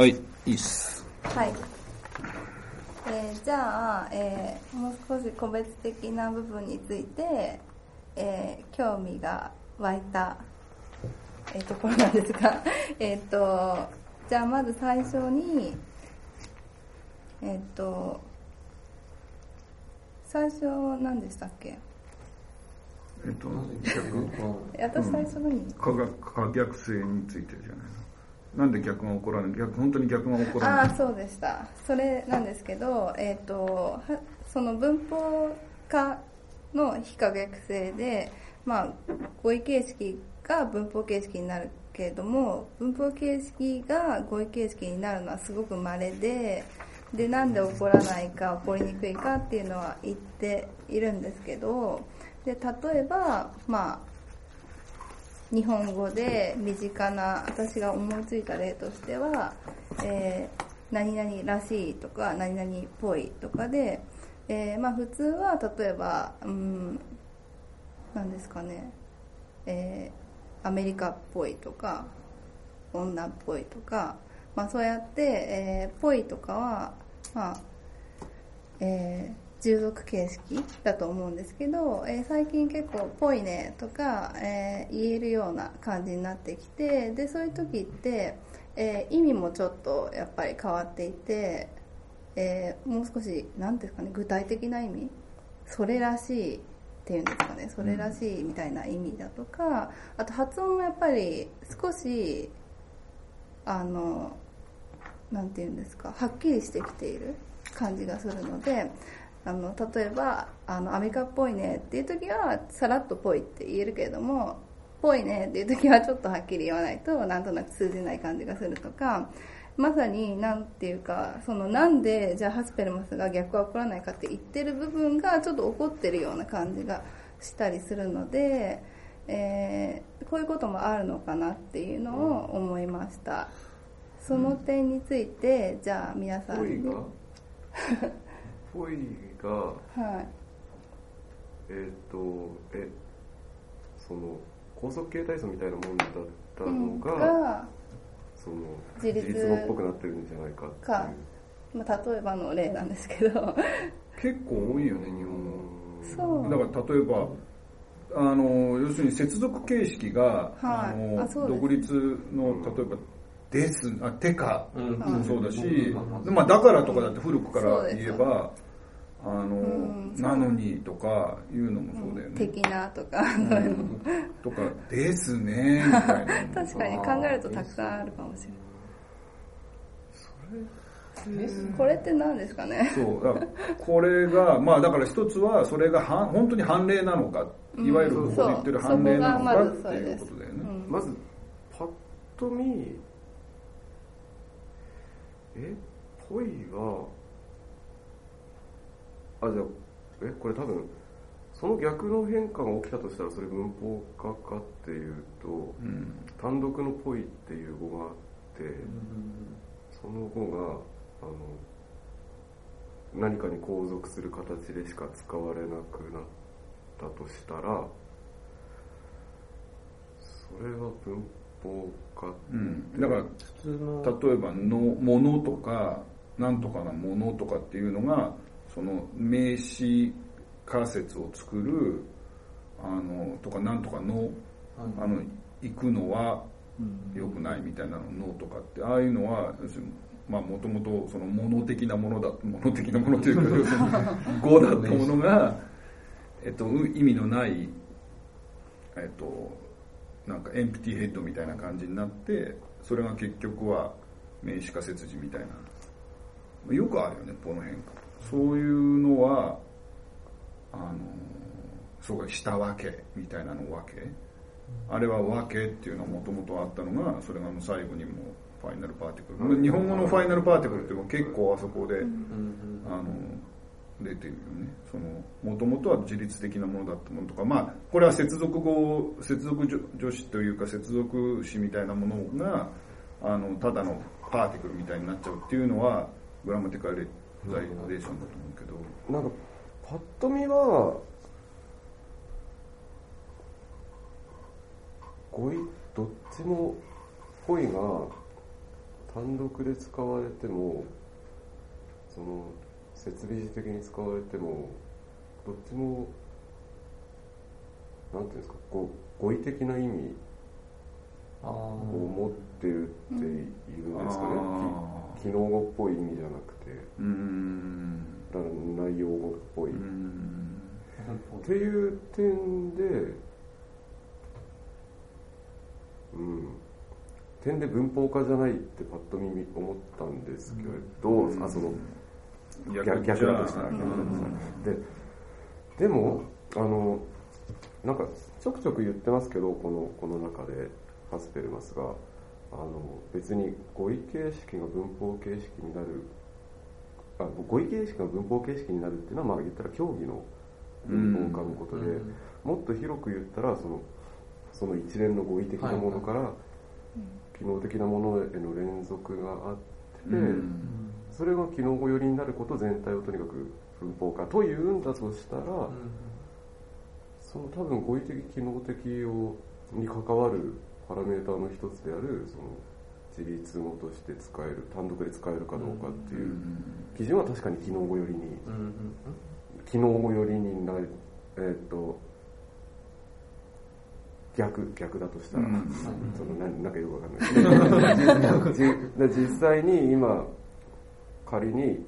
はい、いいっす。はい。えーじゃあ、えーもう少し個別的な部分について、えー興味が湧いた、えーところなんですが、えっと、じゃあまず最初に、えっ、と、最初何でしたっけ？えっと、私最初何、可逆可逆性についてじゃないの？なんで逆が起こらない？逆、本当に逆が起こらない？ああそうでした。それなんですけど、えー、とその文法化の非可逆性で、まあ、語彙形式が文法形式になるけれども文法形式が語彙形式になるのはすごく稀ででなんで起こらないか起こりにくいかっていうのは言っているんですけどで例えばまあ日本語で身近な私が思いついた例としては、えー何々らしいとか何々っぽいとかで、えーまあ普通は例えばうん何ですかね、えーアメリカっぽいとか女っぽいとか、まあ、そうやって、えーぽいとかはまあえー従属形式だと思うんですけど、えー最近結構「ぽいね」とか、えー言えるような感じになってきてでそういう時って、えー意味もちょっとやっぱり変わっていて、えーもう少し何ですかね具体的な意味？それらしいっていうんですかねそれらしいみたいな意味だとかあと発音もやっぱり少しあのなんていうんですかはっきりしてきている感じがするのであの例えばあのアメリカっぽいねっていう時はさらっとぽいって言えるけれどもぽいねっていう時はちょっとはっきり言わないとなんとなく通じない感じがするとかまさになんていうかそのなんでじゃあハスペルマスが逆は起こらないかって言ってる部分がちょっと起こってるような感じがしたりするので、えーこういうこともあるのかなっていうのを思いました。その点についてじゃあ皆さんに。ぽい がはい。えっ、とえその高速形体操みたいなもんだったのが、が、その自立語っぽくなってるんじゃないかっていう。か。まあ、例えばの例なんですけど。結構多いよね、日本。語。そう。だから例えばあの要するに接続形式が、はい。あのあそうです。独立の例えば「です」あ「てか」うん。もそうだし、うん。でまあ、だからとかだって古くから言えば「あのんなのに」とかいうのもそうだよね。的なとか、とか「ですね」みたいな 確かに考えるとたくさんあるかもしれない。これって何ですかね？そうだこれがまあだから一つはそれがは本当に判例なのかいわゆるここで言ってる判例なのかそうっていうことだよね。うん。まずパッと見えぽいはあじゃあえこれ多分その逆の変化が起きたとしたらそれ文法化かっていうとうん。単独のぽいっていう語があってその語があの何かに後続する形でしか使われなくなったとしたらそれは文法化う。ん、だから普通の例えばの「もの」とか「なんとかなもの」とかっていうのがその名詞仮説を作るあのとか「なんとかの」あの行くのは良くないみたいなの「の」とかってああいうのはまあもともとその物的なものだ物的なものというか 要するに語だったものが、えっと、う意味のないえっとなんかエンプティヘッドみたいな感じになってそれが結局は名詞仮説字みたいな。よくあるよねこの変化そういうのはあのそうかしたわけみたいなのわけ？あれはわけっていうのはもともとあったのがそれがもう最後にもファイナルパーティクル、日本語のファイナルパーティクルって結構あそこで、あの出てるよね。そのもともとは自律的なものだったものとかまあこれは接続語接続助助詞というか接続詞みたいなものがあのただのパーティクルみたいになっちゃうっていうのはグラマティカルレザイレーションだと思うけど。なんかパッと見は語彙どっちも語彙が単独で使われてもその設備的に使われてもどっちもなんていうんですかこう語彙的な意味を持ってるっていうんですかね、機能語っぽい意味じゃなくてうん。だから内容語っぽい、うん。っていう点でうん。点で文法化じゃないってパッと見思ったんですけど、あその逆逆だとしたら逆だとしたらででもあのなんかちょくちょく言ってますけどこのこの中でハスペルマスがあの別に語彙形式が文法形式になるあ語彙形式が文法形式になるっていうのはまあ言ったら競技の文法化のことで、もっと広く言ったらそのその一連の語彙的なものから機能的なものへの連続があって、うん。それが機能語寄りになること全体をとにかく文法化というんだとしたら、その多分語彙的機能的をに関わるパラメーターの一つであるその自立語として使える単独で使えるかどうかっていう。基準は確かに機能語寄りに。機能語寄りになるえーっと逆逆だとしたら、うん。そのなんなんかよくわかんない。実際に今仮に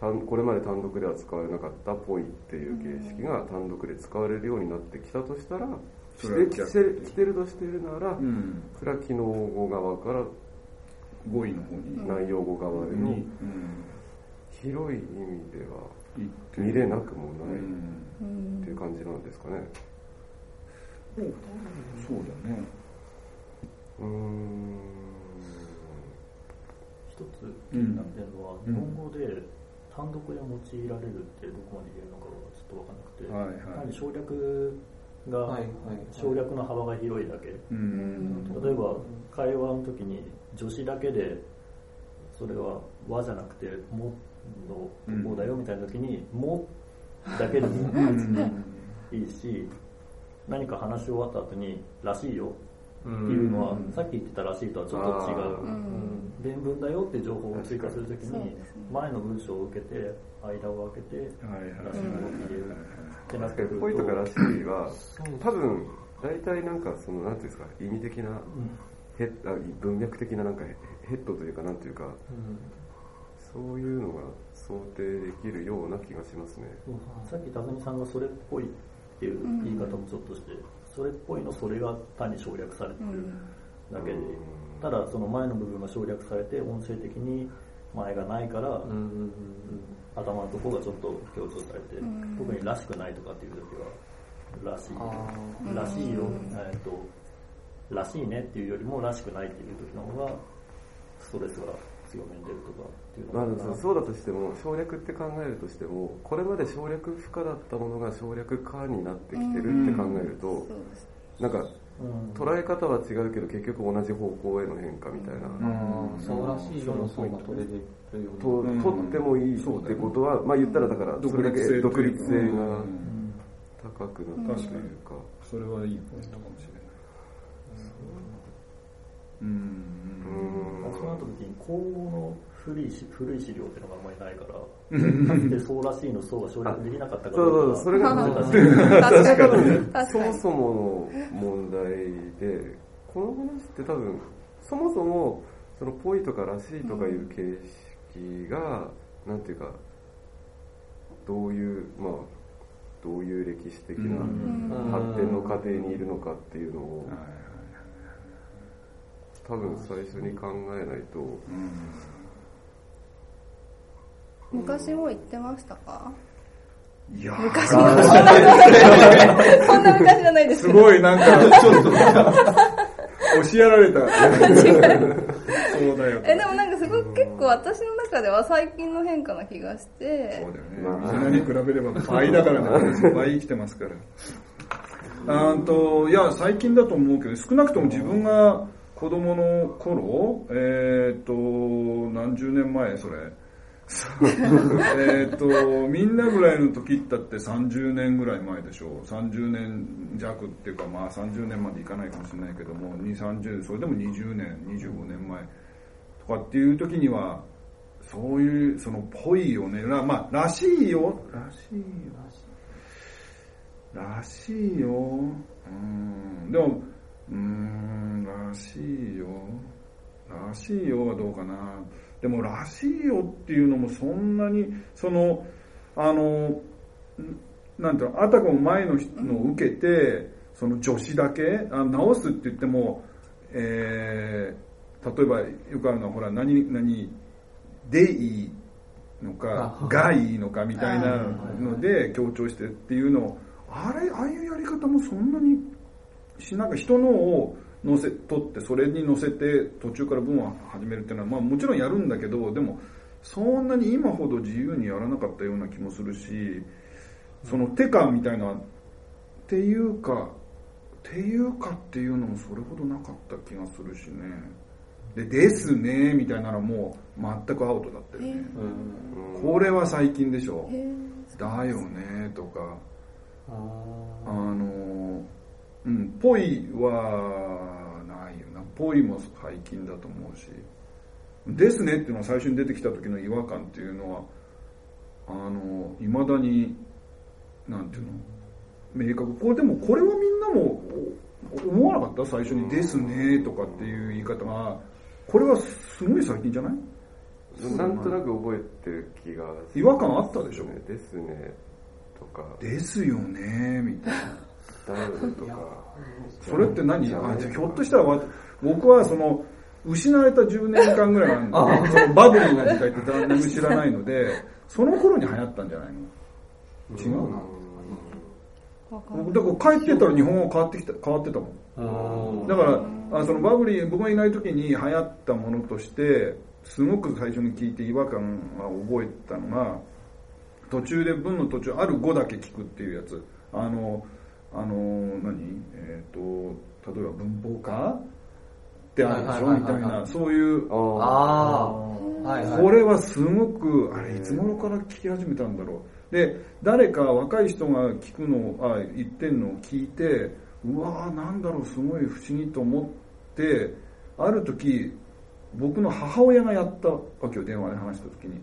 単これまで単独では使われなかったポイっていう形式が単独で使われるようになってきたとしたら、それはしてきてる来てるとしているなら、うん。それは機能語側から語彙の方に。内容語側に。広い意味では見れなくもないっうん。ていう感じなんですかね。そうだね。うーん。一つ気になってるのは、うん日本語で単独で用いられるってどこまで言えるのかがちょっと分かんなくて、はいはい。単に省略が、はいはい。省略の幅が広いだけ。うん。例えば会話の時に助詞だけでそれは「和」じゃなくて「も」のここだよみたいな時に「も」だけでもいいし何か話し終わった後に「らしいよ」っていうのは、うんさっき言ってたらしいとはちょっと違あう。うん。伝聞だよって情報を追加するときそうに前の文章を受けて間を空けてらしいを入れるってなっ確かにてくるポイとからしといは多分大体なんかそのなんていうんですか意味的なヘッあ文脈的ななんかヘヘッドというかなんていうかそういうのが想定できるような気がしますね。さっき辰巳さんがそれっぽいっていう言い方もちょっとしてそれっぽいのそれが単に省略されてるだけで。うんただその前の部分が省略されて音声的に前がないから頭のところがちょっと強調されてうん。特にらしくないとかっていう時はらしいー。らしいようん、えっと、らしいねっていうよりもらしくないっていう時の方が、ストレスが強めに出るとかっていうのまあそうだとしても省略って考えるとしてもこれまで省略不可だったものが省略可になってきてるって考えるとなんかうん。捉え方は違うけど結局同じ方向への変化みたいな。そうらしいよの層が取れてるよう取ってもいいってことはまあ言ったらだからそれだけ独立性がうん。高くなったというか。それはいいポイントかもしれないうん。うん。そうなった時に口語の古いし古い資料っていうのがあんまりないから。かつてそうらしいのそうが省略できなかったかそうそうそれが難しい確かに。確かに。そもそもの問題でこの話って多分そもそもそのぽいとからしいとかいう形式が、なんていうかどういうまあどういう歴史的なうん。発展の過程にいるのかっていうのをはいはい多分最初に考えないと。うん。昔も言ってましたか？いや昔のそんな昔じゃないです。すごいなんかちょっと押しやられた。そうだよ。えでもなんかすごく結構私の中では最近の変化な気がして。そうだよね。まあみんなに比べれば倍だからね。倍生きてますから。あーと、いや、最近だと思うけど、少なくとも自分が子供の頃、えっ、と、何十年前、それ。えっと、みんなぐらいの時ったって30年ぐらい前でしょう。30年弱っていうか、まあ30年までいかないかもしれないけども、2、30、それでも20年、25年前。とかっていう時にはそういうそのぽいよね。らまあらしいよ。らしいよらしいよ。うん。でもうーんらしいよ。らしいよはどうかな。でもらしいよっていうのもそんなにそのあのんなんていうのあたかも前の人のを受けてその助詞だけあ直すって言っても、えー、例えばよくあるのはほら何何でいいのかあがいいのかみたいなので強調してっていうのをあれああいうやり方もそんなにしなんか人のを載せ取ってそれに載せて途中から文を始めるっていうのは、まあ、もちろんやるんだけどでもそんなに今ほど自由にやらなかったような気もするしその手かみたいなっていうかっていうかっていうのもそれほどなかった気がするしね。でですねみたいなのも全くアウトだったよね。これは最近でしょ。だよねとか。ああのうんぽいはないよな。ぽいも最近だと思うし。ですねっていうのは最初に出てきた時の違和感っていうのはあのいまだになんていうの？明確。これでもこれはみんなもお思わなかった？最初に「ですね」とかっていう言い方が。これはすごい最近じゃない？なんとなく覚えてる気がする違和感あったでしょ？ですね。とか。ですよねみたいなだよねとか。それって何？ひょっとしたらわ僕はその失われた10年間ぐらいあるんで そのバブリーな時代って何も知らないのでその頃に流行ったんじゃないの？違うなだ。から帰ってたら日本語変わってきた変わってたもん。あだからあそのバブリー僕がいない時に流行ったものとしてすごく最初に聞いて違和感が覚えたのが途中で文の途中ある語だけ聞くっていうやつ。あのあの何？えっ、と例えば文法科ってあるでしょ？みたいなそういう。ああこれはすごくあれいつ頃から聞き始めたんだろう？で誰か若い人が聞くのをあ言ってんのを聞いてうわーなんだろうすごい不思議と思ってある時僕の母親がやったわけよ電話で話した時に。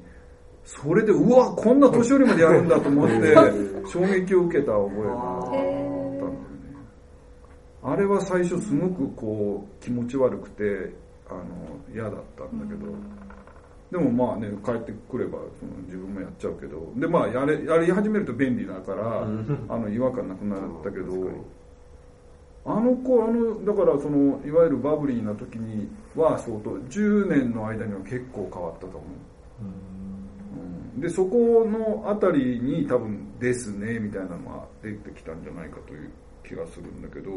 それでうわこんな年寄りまでやるんだと思って 衝撃を受けた覚えがあれは最初すごくこう気持ち悪くてあの嫌だったんだけど、でもまあね帰ってくればその自分もやっちゃうけど。でまあやれやり始めると便利だから、あの違和感なくなったけど、あの子あのだからそのいわゆるバブリーな時には相当10年の間には結構変わったと思う、うん。でそこのあたりに多分「ですね」みたいなのが出てきたんじゃないかという気がするんだけど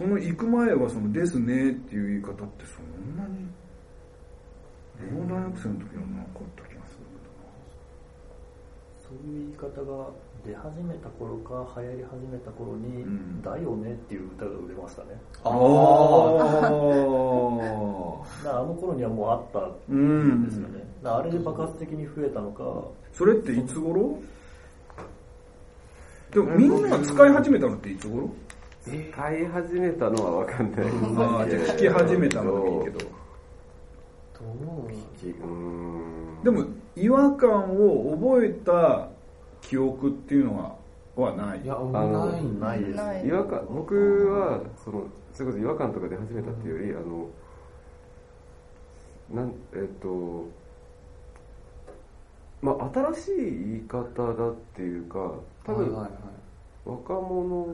その行く前はその「ですね」っていう言い方ってそんなに大大学生の時はなかった気がするそういう言い方が出始めた頃か流行り始めた頃にうん「だよね」っていう歌が売れましたね。けどなああ あの頃にはもうあったうんんですよね、だからあれで爆発的に増えたのか。それっていつ頃？でもみんなが使い始めたのっていつ頃？使い始めたのは分かんないああじゃあ聞き始めたのはいいけど。どう聞きうーん。でも違和感を覚えた記憶っていうのははない？いやのないない。です違和感僕はそのそれこそ違和感とか出始めたっていうより、あのなんえっ、とまあ新しい言い方だっていうか多分、はいはいはい。若者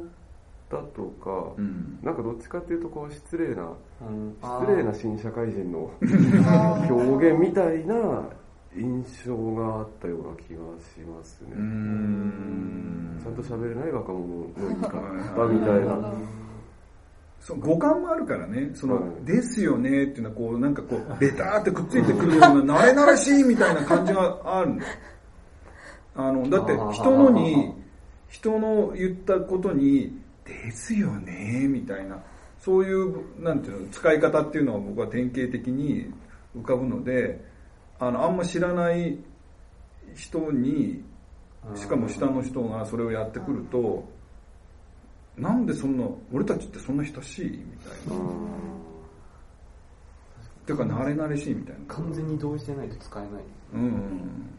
だとか、うん。なんかどっちかっていうとこう失礼なうん失礼な新社会人の表現みたいな印象があったような気がしますね、ちゃんと喋れない若者の言い方はいみたいな。そう五感もあるからね。その、はい。ですよねっていうのはこうなんかこうベターってくっついてくるような慣れ慣れしいみたいな感じがあるんだよあのだって人のに人の言ったことにですよねみたいな。そういうなんていうの使い方っていうのは僕は典型的に浮かぶのであのあんま知らない人にしかも下の人がそれをやってくるとなんでそんな俺たちってそんな親しいみたいな。ていうか慣れ慣れしいみたいな。完全に同意してないと使えない。うんうんうん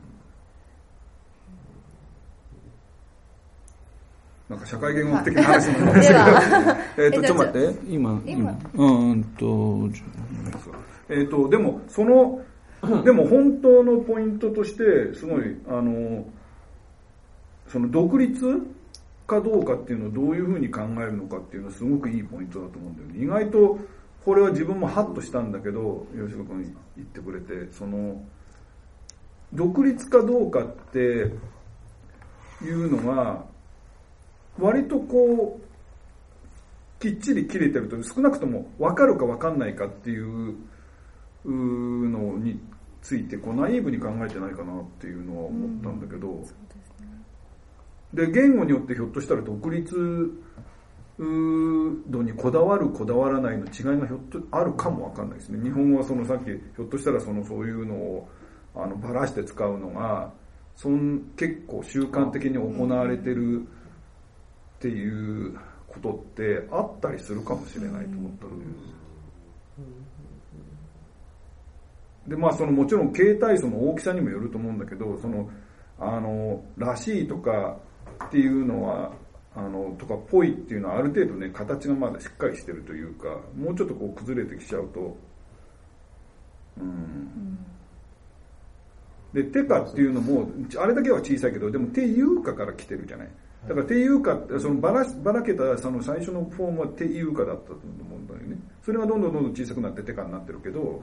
なんか社会言語的な話になりますけど、えっと、ちょっと待って、今、今。うんうんと、えっと、でも、その、でも本当のポイントとして、すごい、あの、その独立かどうかっていうのをどういうふうに考えるのかっていうのはすごくいいポイントだと思うんだよね。意外と、これは自分もハッとしたんだけど、吉岡君言ってくれて、その、独立かどうかっていうのが、割とこう、きっちり切れてると、少なくとも分かるか分かんないかっていうのについて、こうナイーブに考えてないかなっていうのは思ったんだけど、で、言語によってひょっとしたら独立度にこだわるこだわらないの違いがひょっとあるかもわかんないですね。日本はそのさっきひょっとしたらそのそういうのをあのばらして使うのがそん結構習慣的に行われてるっていうことってあったりするかもしれないと思ったので。でまあそのもちろん形態素の大きさにもよると思うんだけどそのあのらしいとかっていうのはあのとかぽいっていうのはある程度ね形がまだしっかりしてるというかもうちょっとこう崩れてきちゃうとうん。でテカっていうのもあれだけは小さいけどでもテユーカから来てるじゃないだからテユーカってそのばらばらけたその最初のフォームはテユーカだったと思うんだよね。それがどんどんどんどん小さくなってテカになってるけど、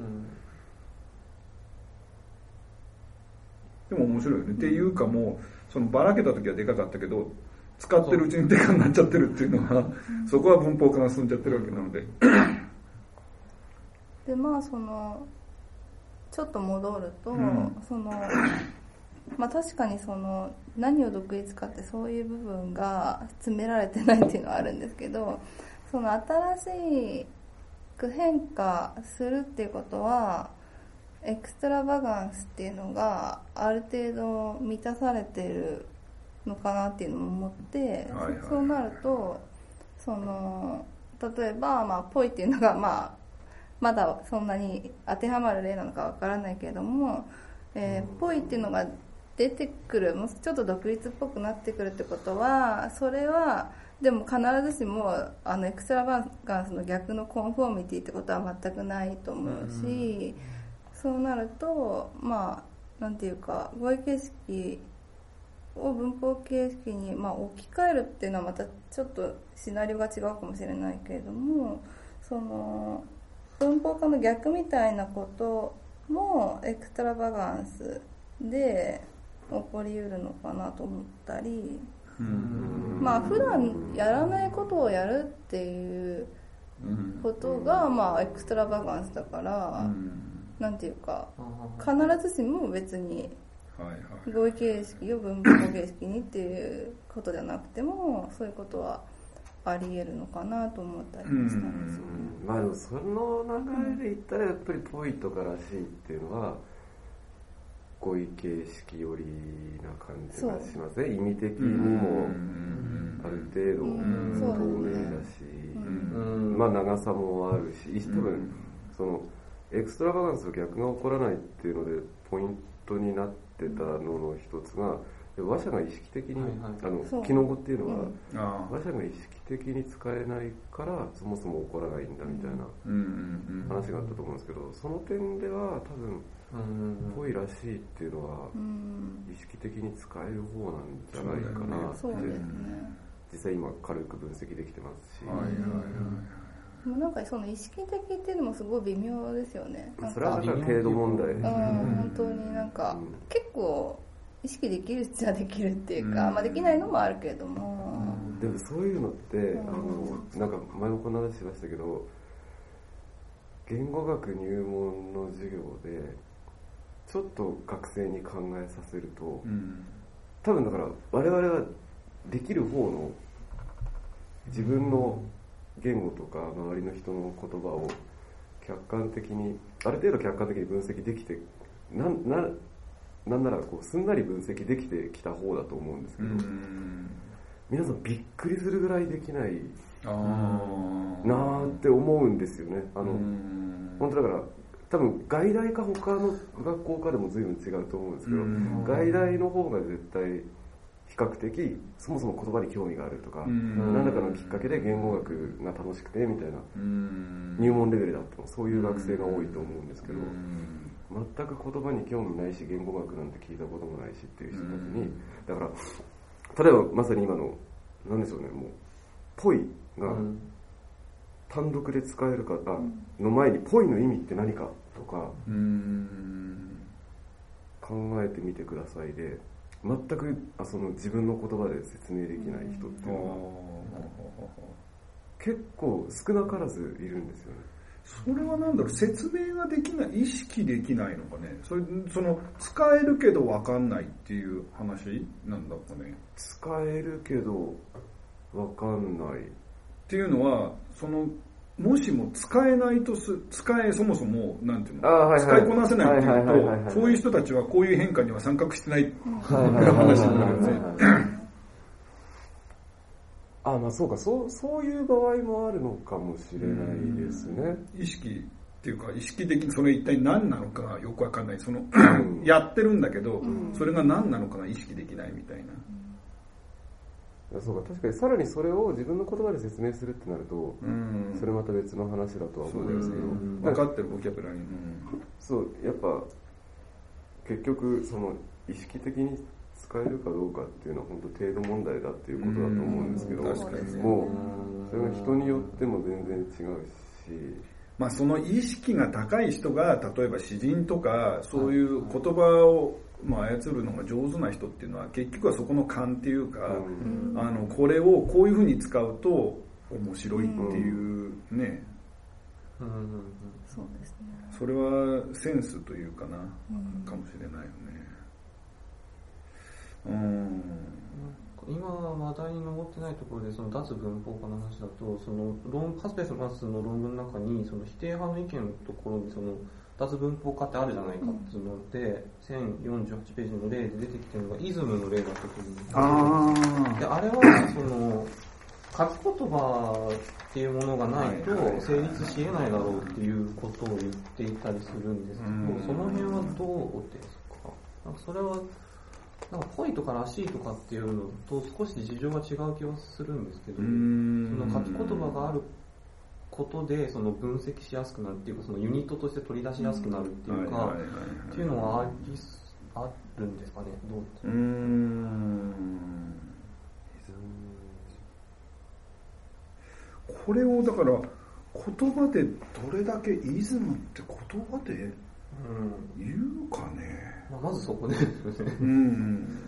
でも面白いよね。っていうかもう、そのばらけた時はでかかったけど、使ってるうちにでかになっちゃってるっていうのは、そこは文法化が進んじゃってるわけなので。でまあそのちょっと戻ると、うん。そのまあ確かにその何を独立かってそういう部分が詰められてないっていうのはあるんですけどその新しく変化するっていうことはエクストラバガンスっていうのがある程度満たされてるのかなっていうのも思って、そうなるとその例えば、まあ、ぽいっていうのが、まあ、まだそんなに当てはまる例なのかわからないけれども、えーぽいっていうのが出てくるもうちょっと独立っぽくなってくるってことはそれはでも必ずしもあのエクストラバガンスの逆のコンフォーミティってことは全くないと思うし、そうなるとまあなんていうか語彙形式を文法形式に、まあ、置き換えるっていうのはまたちょっとシナリオが違うかもしれないけれどもその文法化の逆みたいなこともエクストラバガンスで起こりうるのかなと思ったりまあ普段やらないことをやるっていううんことがまあエクストラバガンスだから、うん。なんていうか必ずしも別にはいはい。語彙形式を文法形式にっていうことじゃなくてもそういうことはあり得るのかなと思ったりもしたんですよね。まあでもその流れで言ったらやっぱりぽいとからしいっていうのは語彙形式寄りな感じがしますね。意味的にもある程度うん透明だし、うん。まあ長さもあるし多分そのエクストラバガンスの逆が起こらないっていうのでポイントになってたのの一つが話者が意識的に、はいあのそう。機能語っていうのは、うん。ああ。話者が意識的に使えないからそもそも起こらないんだみたいなうん。うん。うん。話があったと思うんですけどその点では多分うん。ぽいらしいっていうのはうん意識的に使える方なんじゃないかなって、ね。実際今軽く分析できてますし、はいはいはい。でもなんかその意識的っていうのもすごい微妙ですよね。それはかだから程度問題、うん、本当になんか、うん結構意識できるっちゃできるっていうか、うん。まあできないのもあるけれども、でもそういうのって、ん。あのなんか前もこんな話しましたけど言語学入門の授業でちょっと学生に考えさせるとうん多分だから我々はできる方の自分の言語とか周りの人の言葉を客観的にある程度客観的に分析できてなんななんならこうすんなり分析できてきた方だと思うんですけうど、ん。皆さんびっくりするぐらいできない。なーって思うんですよねあの、うん本当だから多分外大か他の学校かでも随分違うと思うんですけど、うん。外大の方が絶対比較的そもそも言葉に興味があるとか、うん。何らかのきっかけで言語学が楽しくてみたいなうん。入門レベルだってもそういう学生が多いと思うんですけど、うん。全く言葉に興味ないし言語学なんて聞いたこともないしっていう人たちに、だから例えばまさに今の何でしょうねもう「ぽい」がうん単独で使えるかあの前に「ぽい」の意味って何かとかうん。考えてみてくださいで全くあその自分の言葉で説明できない人ってあいうのが結構少なからずいるんですよね。それはなんだろう説明ができない意識できないのかね。それその使えるけど分かんないっていう話なんだかね。使えるけどわかんないっていうのはそのもしも使えないとす使えそもそもなんていうの、はいはい。使いこなせないってはいはいはいはいはい。いうとそういう人たちはこういう変化には参画してないはいはいはい。話になるよねあまあそうかそうそういう場合もあるのかもしれないですね。意識っていうか意識的にそれ一体何なのかがよくわかんない。そのん。やってるんだけど、ん。それが何なのかが意識できないみたいな、そうか確かにさらにそれを自分の言葉で説明するってなるとうん。それまた別の話だとは思うんですけど。うんなんか分かってるボキャブラリー、うん。そうやっぱ結局その意識的に使えるかどうかっていうのは本当程度問題だっていうことだと思うんですけど、もうそれが人によっても全然違うし。まあ、その意識が高い人が例えば詩人とかそういう言葉をまあ操るのが上手な人っていうのは結局はそこの勘っていうか、うん。あのこれをこういうふうに使うと面白いっていうね、うん。うん。そうですね。それはセンスというかな、うん。かもしれないよね。うん。今話題に上ってないところでその脱文法化の話だとその論ハスペスマスの論文の中にその否定派の意見のところにその脱文法化ってあるじゃないかっていうので、1048ページの例で出てきてるのがイズムの例だったと思うんですけどあであれはその書き言葉っていうものがないと成立し得ないだろうっていうことを言っていたりするんですけどうん。その辺はどうですか？なんかそれはなんか恋とからしいとかっていうのと少し事情が違う気はするんですけどうそんの書き言葉があることでその分析しやすくなるっていうかそのユニットとして取り出しやすくなるっていうか、っていうのはありすあるんですかね？どう？ですうーん。これをだから言葉でどれだけイズムって言葉でうん言うかね？まあ、まずそこですよね。う？ん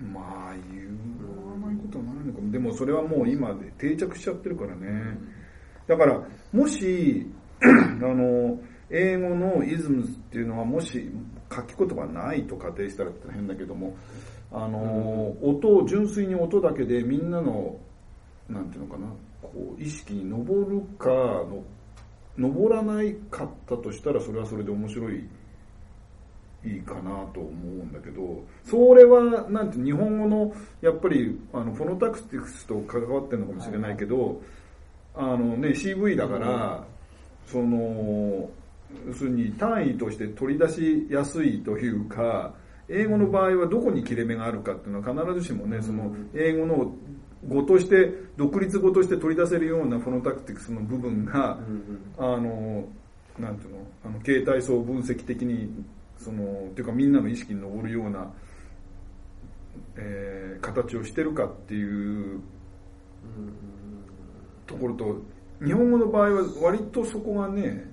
まあ言わないことはないのかも。でもそれはもう今で定着しちゃってるからね。だからもし あの英語のイズムズっていうのはもし書き言葉ないと仮定したら変だけどもあの、音を純粋に音だけでみんなのなんていうのかなこう意識に上るかの上らないかったとしたらそれはそれで面白いいいかなと思うんだけどそれはなんて日本語のやっぱりあのフォノタクティクスと関わってるのかもしれないけど、あのね CV だから、その要するに単位として取り出しやすいというか英語の場合はどこに切れ目があるかっていうのは必ずしもねその英語の語として独立語として取り出せるようなフォノタクティクスの部分が、あのなんていうのあの形態層分析的にそのっていうかみんなの意識に上るような、えー形をしてるかっていうところと日本語の場合は割とそこがね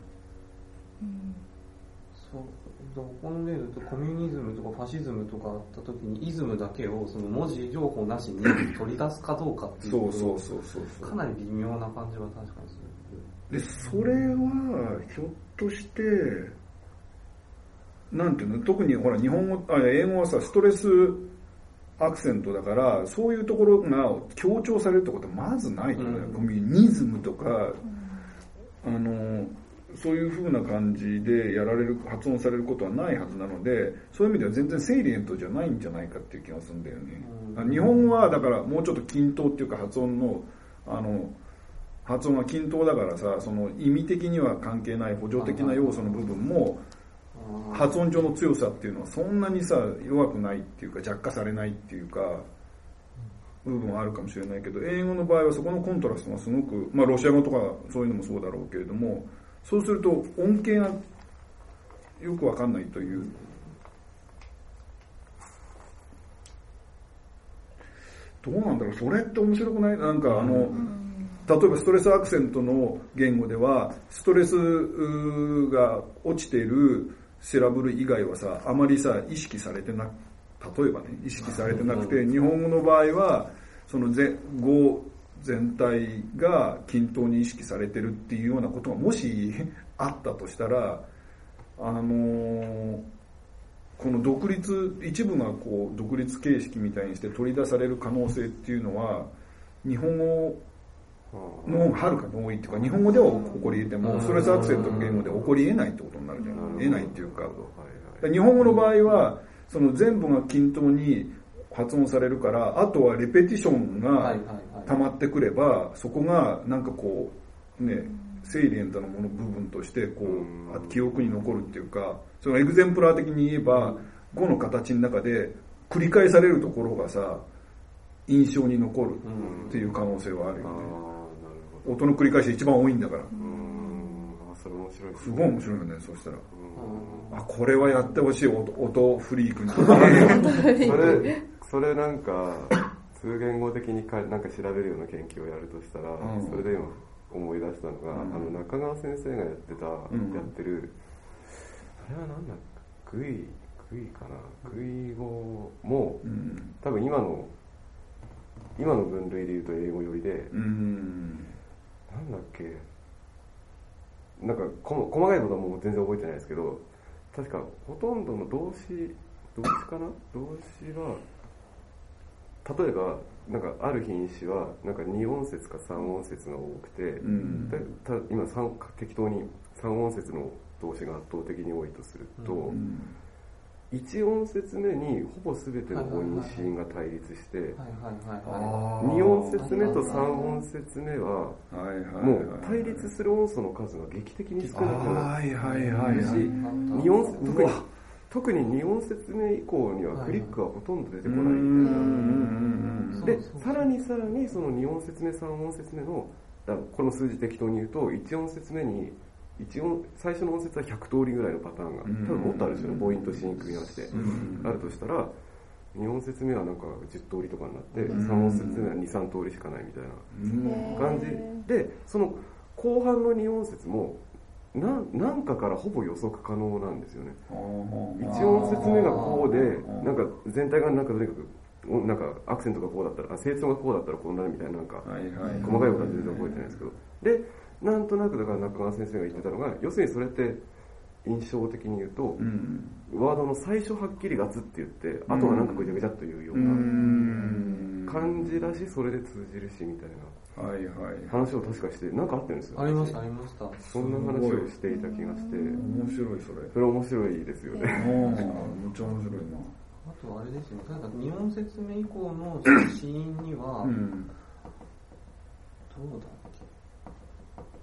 そうこの例だとコミュニズムとかファシズムとかあった時にイズムだけをその文字情報なしに取り出すかどうかっていうそうそうそうそうそうかなり微妙な感じは確かにする。でそれはひょっとしてなんていうの？特にほら日本語あ英語はさストレスアクセントだからそういうところが強調されるってことはまずないと思うコミュニズムとか、あのそういう風な感じでやられる発音されることはないはずなのでそういう意味では全然セイリエントじゃないんじゃないかっていう気がするんだよね、うん。日本語はだからもうちょっと均等っていうか発音のあの発音が均等だからさその意味的には関係ない補助的な要素の部分も発音上の強さっていうのはそんなにさ弱くないっていうか弱化されないっていうか部分はあるかもしれないけど英語の場合はそこのコントラストがすごくまあロシア語とかそういうのもそうだろうけれどもそうすると音形がよくわかんないという。どうなんだろう？それって面白くない？なんかあの、例えばストレスアクセントの言語ではストレスが落ちているセラブル以外はさあまりさ意識されてな例えばね意識されてなくて日本語の場合はそのぜ語全体が均等に意識されてるっていうようなことがもしあったとしたらあのーこの独立一部がこう独立形式みたいにして取り出される可能性っていうのは日本語のはるかに多いっていうか日本語では起こり得てもストレスアクセントの言語では起こり得ないってことになるじゃん。得ないっていうか。日本語の場合はその全部が均等に発音されるからあとはレペティションが溜まってくればそこがなんかこうねセイリエントなもの部分としてこうあ記憶に残るっていうかそのエグゼンプラー的に言えば語の形の中で繰り返されるところがさ印象に残るっていう可能性はあるよね音の繰り返し一番多いんだから。うーん。あそれ面白い。ですすごい面白いよねそしたら。うん。あこれはやってほしい音音フリークに。それそれなんか通言語的にかなんか調べるような研究をやるとしたら、うん。それで今思い出したのが、うん。あの中川先生がやってた、ん。やってるあれはなんだグイグイかな？グイ語もうん。多分今の今の分類で言うと英語寄りで、うんなんだっけ？なんかこ細かいことはもう全然覚えてないですけど確かほとんどの動詞動詞かな？動詞は例えばなんかある品種はなんか2音節か3音節が多くて、うん。今三適当に3音節の動詞が圧倒的に多いとすると、うん1音節目にほぼ全ての母音子音が対立して、はいはいはいあは2音節目と3音節目ははいはいはいもう対立する音素の数が劇的に少なくなはいはいはいはい。るし、二音節特に特に2音節目以降にはクリックはほとんど出てこない。みたいな。で、さらにさらにその2音節目、3音節目の、だこの数字適当に言うと、1音節目に、一音最初の音節は100通りぐらいのパターンが、うん。多分もっとあるでしょうね、母音と子音組み合わせて。うん。あるとしたら、2音節目はなんか10通りとかになって、うん。3音節目は2、3通りしかないみたいな。うん。感じ。でその後半の2音節もなんなんかからほぼ予測可能なんですよね。1音節目がこうでなんか全体がなんかとにかくおなんかアクセントがこうだったらあ成長がこうだったらこうなるみたいななんか細かいことは全然覚えてないですけど。でなんとなくだから中川先生が言ってたのが要するにそれって印象的に言うとうん。ワードの最初はっきりガツって言ってあとはなんかぐちゃぐちゃっというよううなん。感じだしそれで通じるしみたいなはいはい。話を確かしてなんかあってるんですよ。いありましたありました。そんな話をしていた気がして。面白いそれ。それ面白いですよね。ああめっちゃ面白いな。あとあれですねなんか2音節目以降の死因には、うん。どうだ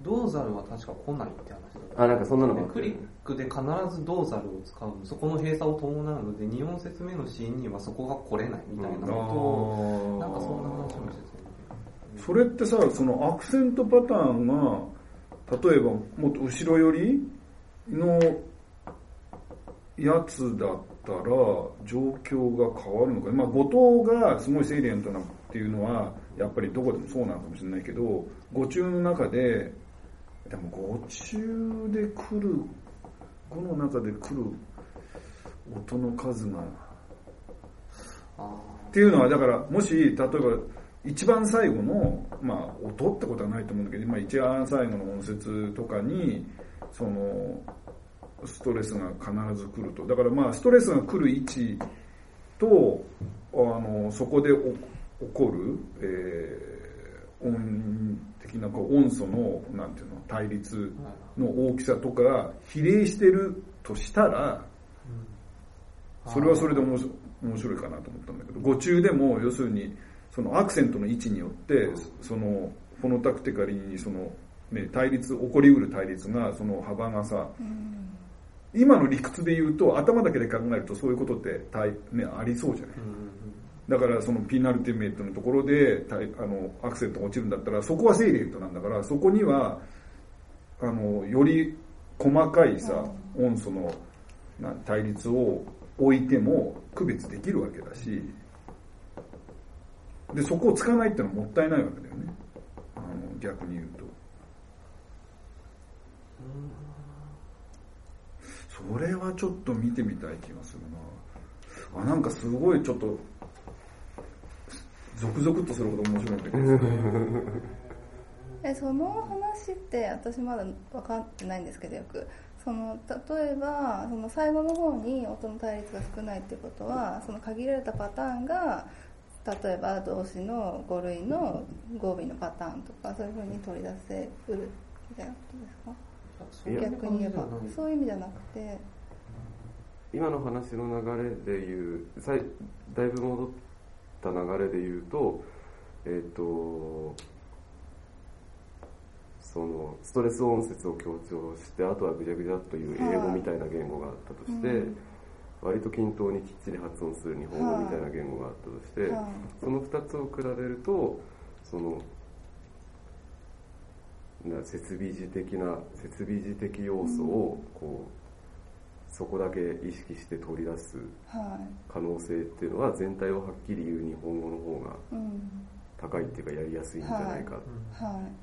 ドーザルは確か来ないって話だった。あなんかそんなのもクリックで必ずドーザルを使う。のそこの閉鎖を伴うので2音節目のシーンにはそこが来れないみたいなことを、なんかそんな話をしてたよねそれってさそのアクセントパターンが例えばもっと後ろ寄りのやつだったら状況が変わるのか。まあ語頭がすごいセイリエントなっていうのはやっぱりどこでもそうなのかもしれないけど語中の中ででも語中で来る語の中で来る音の数が。っていうのはだからもし例えば一番最後のまあ音ってことはないと思うんだけど、まあ、一番最後の音節とかにそのストレスが必ず来ると。だからまあストレスが来る位置とあのそこで起こる、えー音的なこう音素のなんていうの対立の大きさとかが比例してるとしたらそれはそれで面白面白いかなと思ったんだけど語中でも要するにそのアクセントの位置によってそのフォノタクテカリにその、ね、対立起こりうる対立がその幅がさ、今の理屈で言うと頭だけで考えるとそういうことってね、ありそうじゃない、だからそのピーナルティメイトのところであのアクセントが落ちるんだったらそこはセイレントなんだからそこにはあのより細かいさ音素の対立を置いても区別できるわけだしでそこをつかないっていうのはもったいないわけだよね。あの逆に言うと。それはちょっと見てみたい気がするな。あなんかすごいちょっとゾクゾクとするほど面白いんだけどえその話って私まだ分かってないんですけどよく。その例えばその最後の方に音の対立が少ないってことはその限られたパターンが例えば動詞の5類の語尾のパターンとかそういうふうに取り出せうるみたいなことですか？逆に言えば。そういう意味じゃなくて。今の話の流れで言うだいぶ戻った流れで言うとえっ、ー、とそのストレス音節を強調してあとはぐちゃぐちゃという英語みたいな言語があったとして、はいうん、割と均等にきっちり発音する日本語みたいな言語があったとして、はい、その2つを比べるとその設備時的な設備時的要素をこう、そこだけ意識して取り出す可能性っていうのは全体をはっきり言う日本語の方が高いっていうかやりやすいんじゃないか、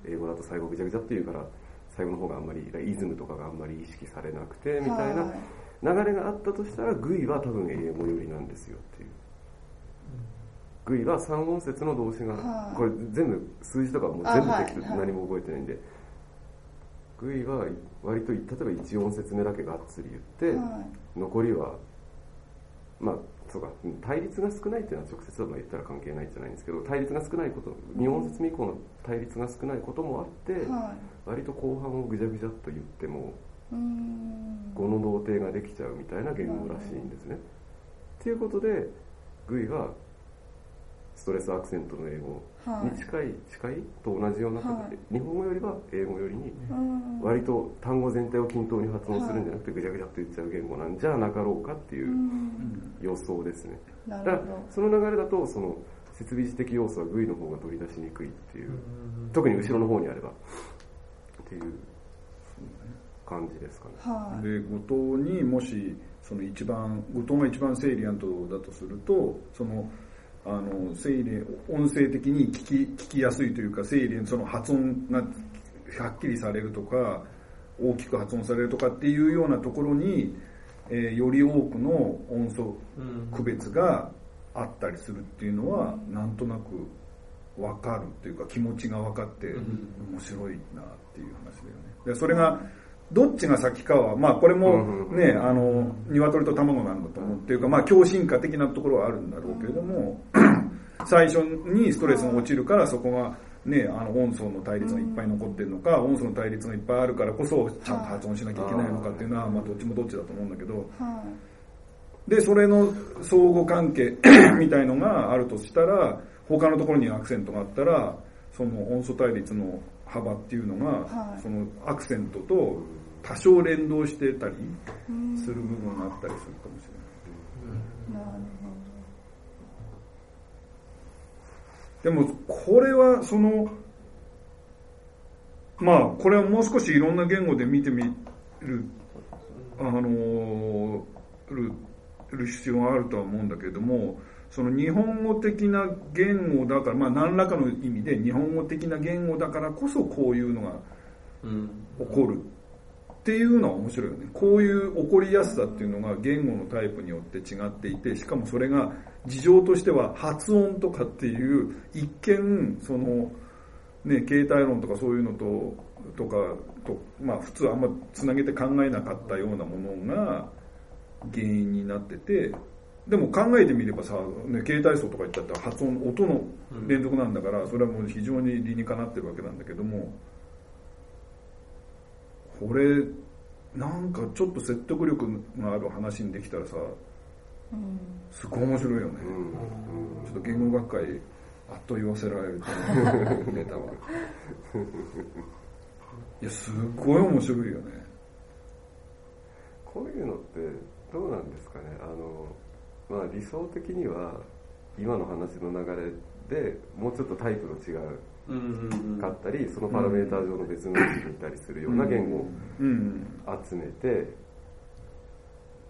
英語だと最後ぐちゃぐちゃっていうから最後の方があんまりイズムとかがあんまり意識されなくてみたいな流れがあったとしたらグイは多分英語寄りなんですよっていう。グイは3音節の動詞が、これ全部数字とかもう全部適当何も覚えてないんで、グイは割と例えば1音節目だけがっつり言って、残りはまあそうか対立が少ないっていうのは直接は言ったら関係ないじゃないんですけど対立が少ないこと2音節目以降の対立が少ないこともあって、はい、割と後半をぐちゃぐちゃっと言っても語の童貞ができちゃうみたいな言語らしいんですね。とい。うことでグイはストレスアクセントの英語に近い、はい、近いと同じような形で、はい、日本語よりは英語よりに割と単語全体を均等に発音するんじゃなくてぐちゃぐちゃっと言っちゃう言語なんじゃなかろうかっていう予想ですね。だからその流れだとその設備時的要素はグイの方が取り出しにくいっていう特に後ろの方にあればっていう感じですかね。はい、で後藤にもしその一番後藤が一番セイリアントだとするとそのあの、精霊、音声的に聞き、聞きやすいというか、精霊、その発音がはっきりされるとか、大きく発音されるとかっていうようなところに、えー、より多くの音素区別があったりするっていうのは、なんとなく分かるっていうか気持ちが分かって面白いなっていう話だよね。でそれが、どっちが先かは、まあこれもね、あの、鶏と卵なんだと思うっていうか、まあ強進化的なところはあるんだろうけれども、最初にストレスが落ちるからそこがね、あの音素の対立がいっぱい残ってるのか、音素の対立がいっぱいあるからこそちゃんと発音しなきゃいけないのかっていうのは、まあどっちもどっちだと思うんだけど、で、それの相互関係 みたいのがあるとしたら、他のところにアクセントがあったら、その音素対立の幅っていうのが、そのアクセントと多少連動してたりする部分があったりするかもしれない。でも、これはその、まあ、これはもう少しいろんな言語で見てみる、あの、る、る必要があるとは思うんだけれども、その日本語的な言語だから、まあ何らかの意味で日本語的な言語だからこそこういうのが起こるっていうのは面白いよね。こういう起こりやすさっていうのが言語のタイプによって違っていて、しかもそれが事情としては発音とかっていう一見、その、ね、携帯論とかそういうのと、とかと、まあ普通あんまつなげて考えなかったようなものが原因になってて、でも考えてみればさ、ね、携帯層とか言っちゃったら発音音の連続なんだから、それはもう非常に理にかなってるわけなんだけどもこれなんかちょっと説得力のある話にできたらさうんすごい面白いよね、うん。ちょっと言語学会あっと言わせられるとネタは。いやすごい面白いよね。こういうのってどうなんですかね？あの、まあ、理想的には今の話の流れでもうちょっとタイプの違うかったりそのパラメーター上の別の位置にいたりするような言語をうん集めて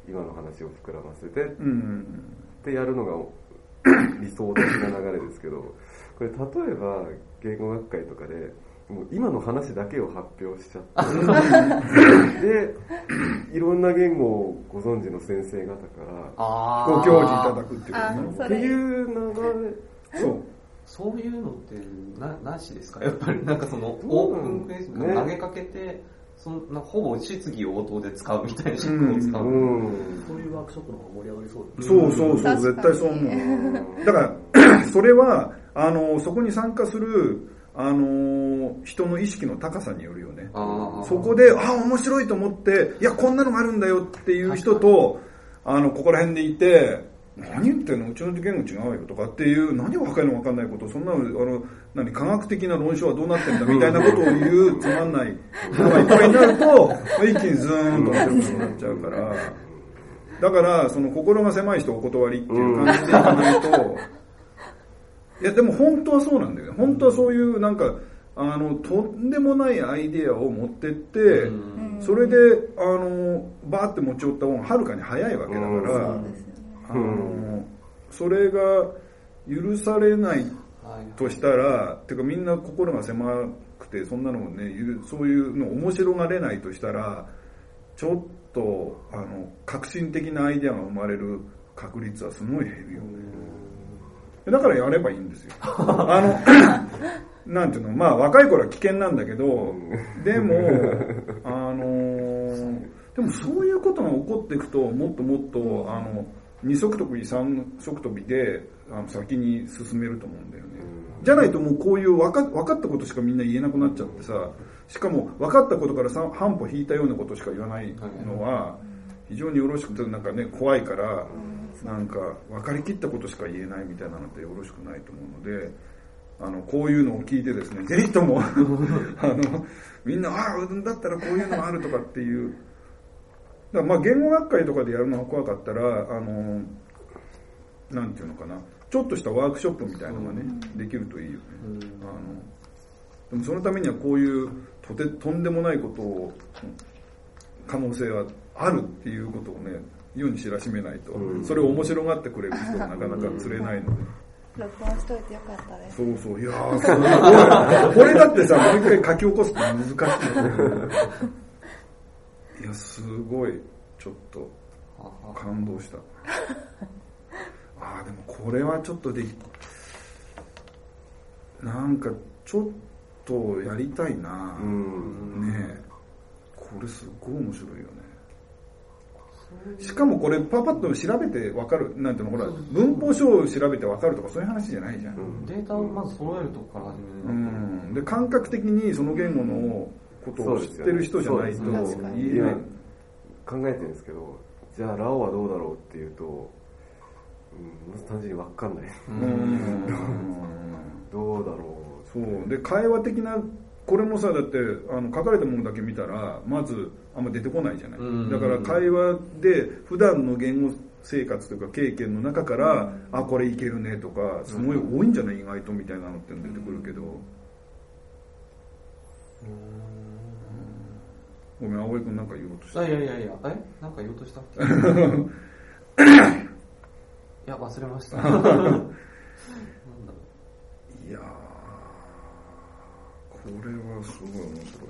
今の話を膨らませてってやるのが 理想的な流れですけどこれ例えば言語学会とかでもう今の話だけを発表しちゃって でいろんな言語をご存知の先生方からあご教示いただくっていうあことねっていう流そうそういうのってななしですか？やっぱりなんかそのどオープンクエスチョね。ン投げかけてそのなほぼ質疑応答で使うみたいな仕組みを使う、れ、うん。そういうワークショップの方が盛り上がりそうですそうそうそう、絶対そう思う。だから、それは、あの、そこに参加する、あの、人の意識の高さによるよね。そこで、あ、面白いと思って、いや、こんなのがあるんだよっていう人と、あの、ここら辺でいて、何言ってんの？うちの言語違うよとかっていう、何若いの分かんないこと、そんなの、あの、何、科学的な論証はどうなってんだみたいなことを言うつまんない人がいっぱいになると、一気にズーンと面白くなっちゃうから、だから、その心が狭い人お断りっていう感じでいかないと、いや、でも本当はそうなんだよね。本当はそういう、なんか、あの、とんでもないアイデアを持ってって、うん。それで、あの、バーって持ち寄った方がはるかに早いわけだから、うんそうですよねあの、それが許されないはいとしたら、てかみんな心が狭くて、そんなのをね、ゆそういうの面白がれないとしたら、ちょっと、あの、革新的なアイデアが生まれる確率はすごい減るよね。だからやればいいんですよ。あの、なんていうの、まあ若い頃は危険なんだけど、でも、あのーでもそういうことが起こっていくと、もっともっと、あの、二足飛び三足飛びで、あの先に進めると思うんだよね。じゃないともうこういう分か分かったことしかみんな言えなくなっちゃってさ、しかも分かったことから半歩引いたようなことしか言わないのは、非常によろしくて、なんかね、怖いから、なんか分かりきったことしか言えないみたいなのってよろしくないと思うので、あの、こういうのを聞いてですね、ぜひとも、あの、みんな、ああ、だったらこういうのがあるとかっていう、だまあ言語学会とかでやるのが怖かったら、あの、なんていうのかな、ちょっとしたワークショップみたいのがね、できるといいよね。あのでもそのためにはこういうとてとんでもないことを可能性はあるっていうことをね世に知らしめないと、うん。それを面白がってくれる人がなかなか釣れないので、録音しといてよかったです。そうそう。いやーすごいこれだってさもう一回書き起こすって難しいいやすごいちょっと感動した。ああでもこれはちょっとできなんかちょっとやりたいな、うん。ねえ。これすごい面白いよね。しかもこれパパッと調べてわかるなんていうのほら文法書を調べてわかるとかそういう話じゃないじゃん、うん。データをまず揃えるとこから始めうるん、で感覚的にその言語のことを知ってる人じゃないとそうですよね。言えない。今考えてるんですけどじゃあラオはどうだろうっていうと、うん、まず単純に分かんない。うん。どうだろそう。で会話的なこれもさだってあの書かれたものだけ見たらまずあんま出てこないじゃない、うん。だから会話で普段の言語生活というか経験の中から、あこれいけるねとかすごい多いんじゃない？意外とみたいなのって出てくるけど、ごめん葵君なんか言おうとした。あいやいやいや。え？なんか言おうとした？っ けいや忘れました。なんだろう。いやーこれはすごい面白い。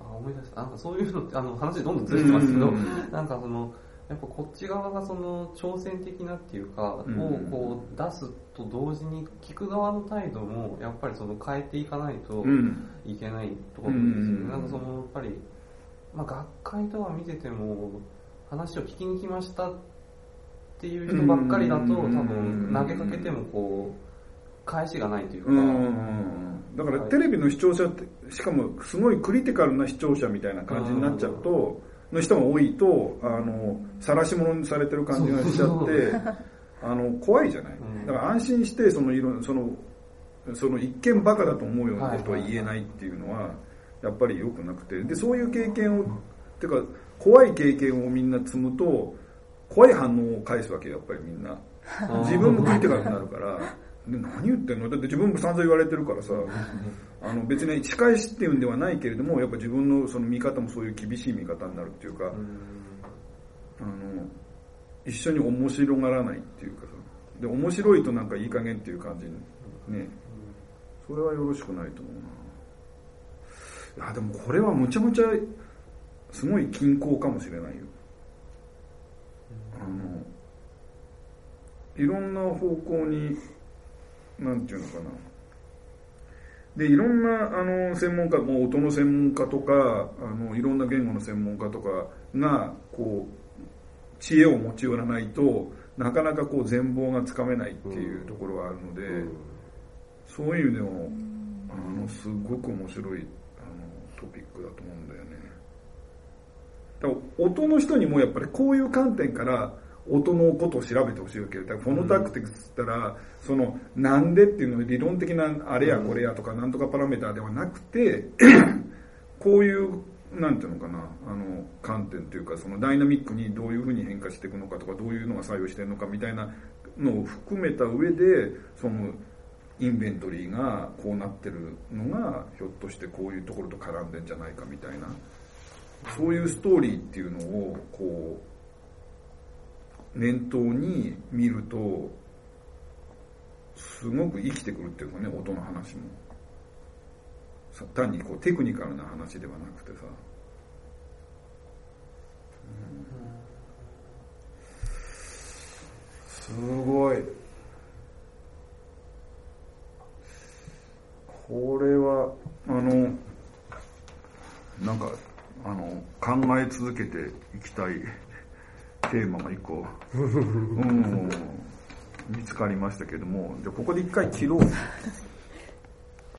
あ思い出した。なんかそういうのってあの話どんどんずれてますけど、うん。なんかそのやっぱこっち側がその挑戦的なっていうか、うんをこう出すと同時に聞く側の態度もやっぱりその変えていかないとうん。いけないところなんですよね、うんなんかそのやっぱり、まあ、学会とは見てても話を聞きに来ましたっていう人ばっかりだと、多分投げかけてもこう、返しがないというか。だからテレビの視聴者って、しかもすごいクリティカルな視聴者みたいな感じになっちゃうと、の人が多いと、あの、晒し者にされてる感じがしちゃって、あの、怖いじゃない。だから安心して、その、いろ、その、その一見バカだと思うようなことは言えないっていうのは、やっぱり良くなくて、で、そういう経験を、てか、怖い経験をみんな積むと、怖い反応を返すわけやっぱりみんな。自分もクリティカルになるから、で何言ってんの？だって自分も散々言われてるからさ、あの別に仕返しっていうんではないけれども、やっぱ自分のその見方もそういう厳しい見方になるっていうか、あの、一緒に面白がらないっていうかさ、で、面白いとなんかいい加減っていう感じにね、それはよろしくないと思うな。いや、でもこれはむちゃむちゃ、すごい均衡かもしれないよ。あの、いろんな方向になんていうのかな。で、いろんな、あの、専門家、もう音の専門家とか、あの、いろんな言語の専門家とかが、こう、知恵を持ち寄らないとなかなかこう全貌がつかめないっていうところがあるので、うん、そういう意味でも、あの、すごく面白い、あの、トピックだと思うんだよね。だから音の人にもやっぱりこういう観点から音のことを調べてほしいわけだからフォノタクティクスって言ったら、そのなんでっていうのは理論的なあれやこれやとかなんとかパラメーターではなくて こういうなんていうのかなあの観点というかそのダイナミックにどういうふうに変化していくのかとかどういうのが作用してるのかみたいなのを含めた上でそのインベントリーがこうなってるのがひょっとしてこういうところと絡んでんじゃないかみたいなそういうストーリーっていうのをこう念頭に見るとすごく生きてくるっていうかね音の話も。単にこうテクニカルな話ではなくてさ、うん、すごい。これはあのなんかあの考え続けていきたい。テーマが一個、うん、見つかりましたけども、じゃここで一回切ろう。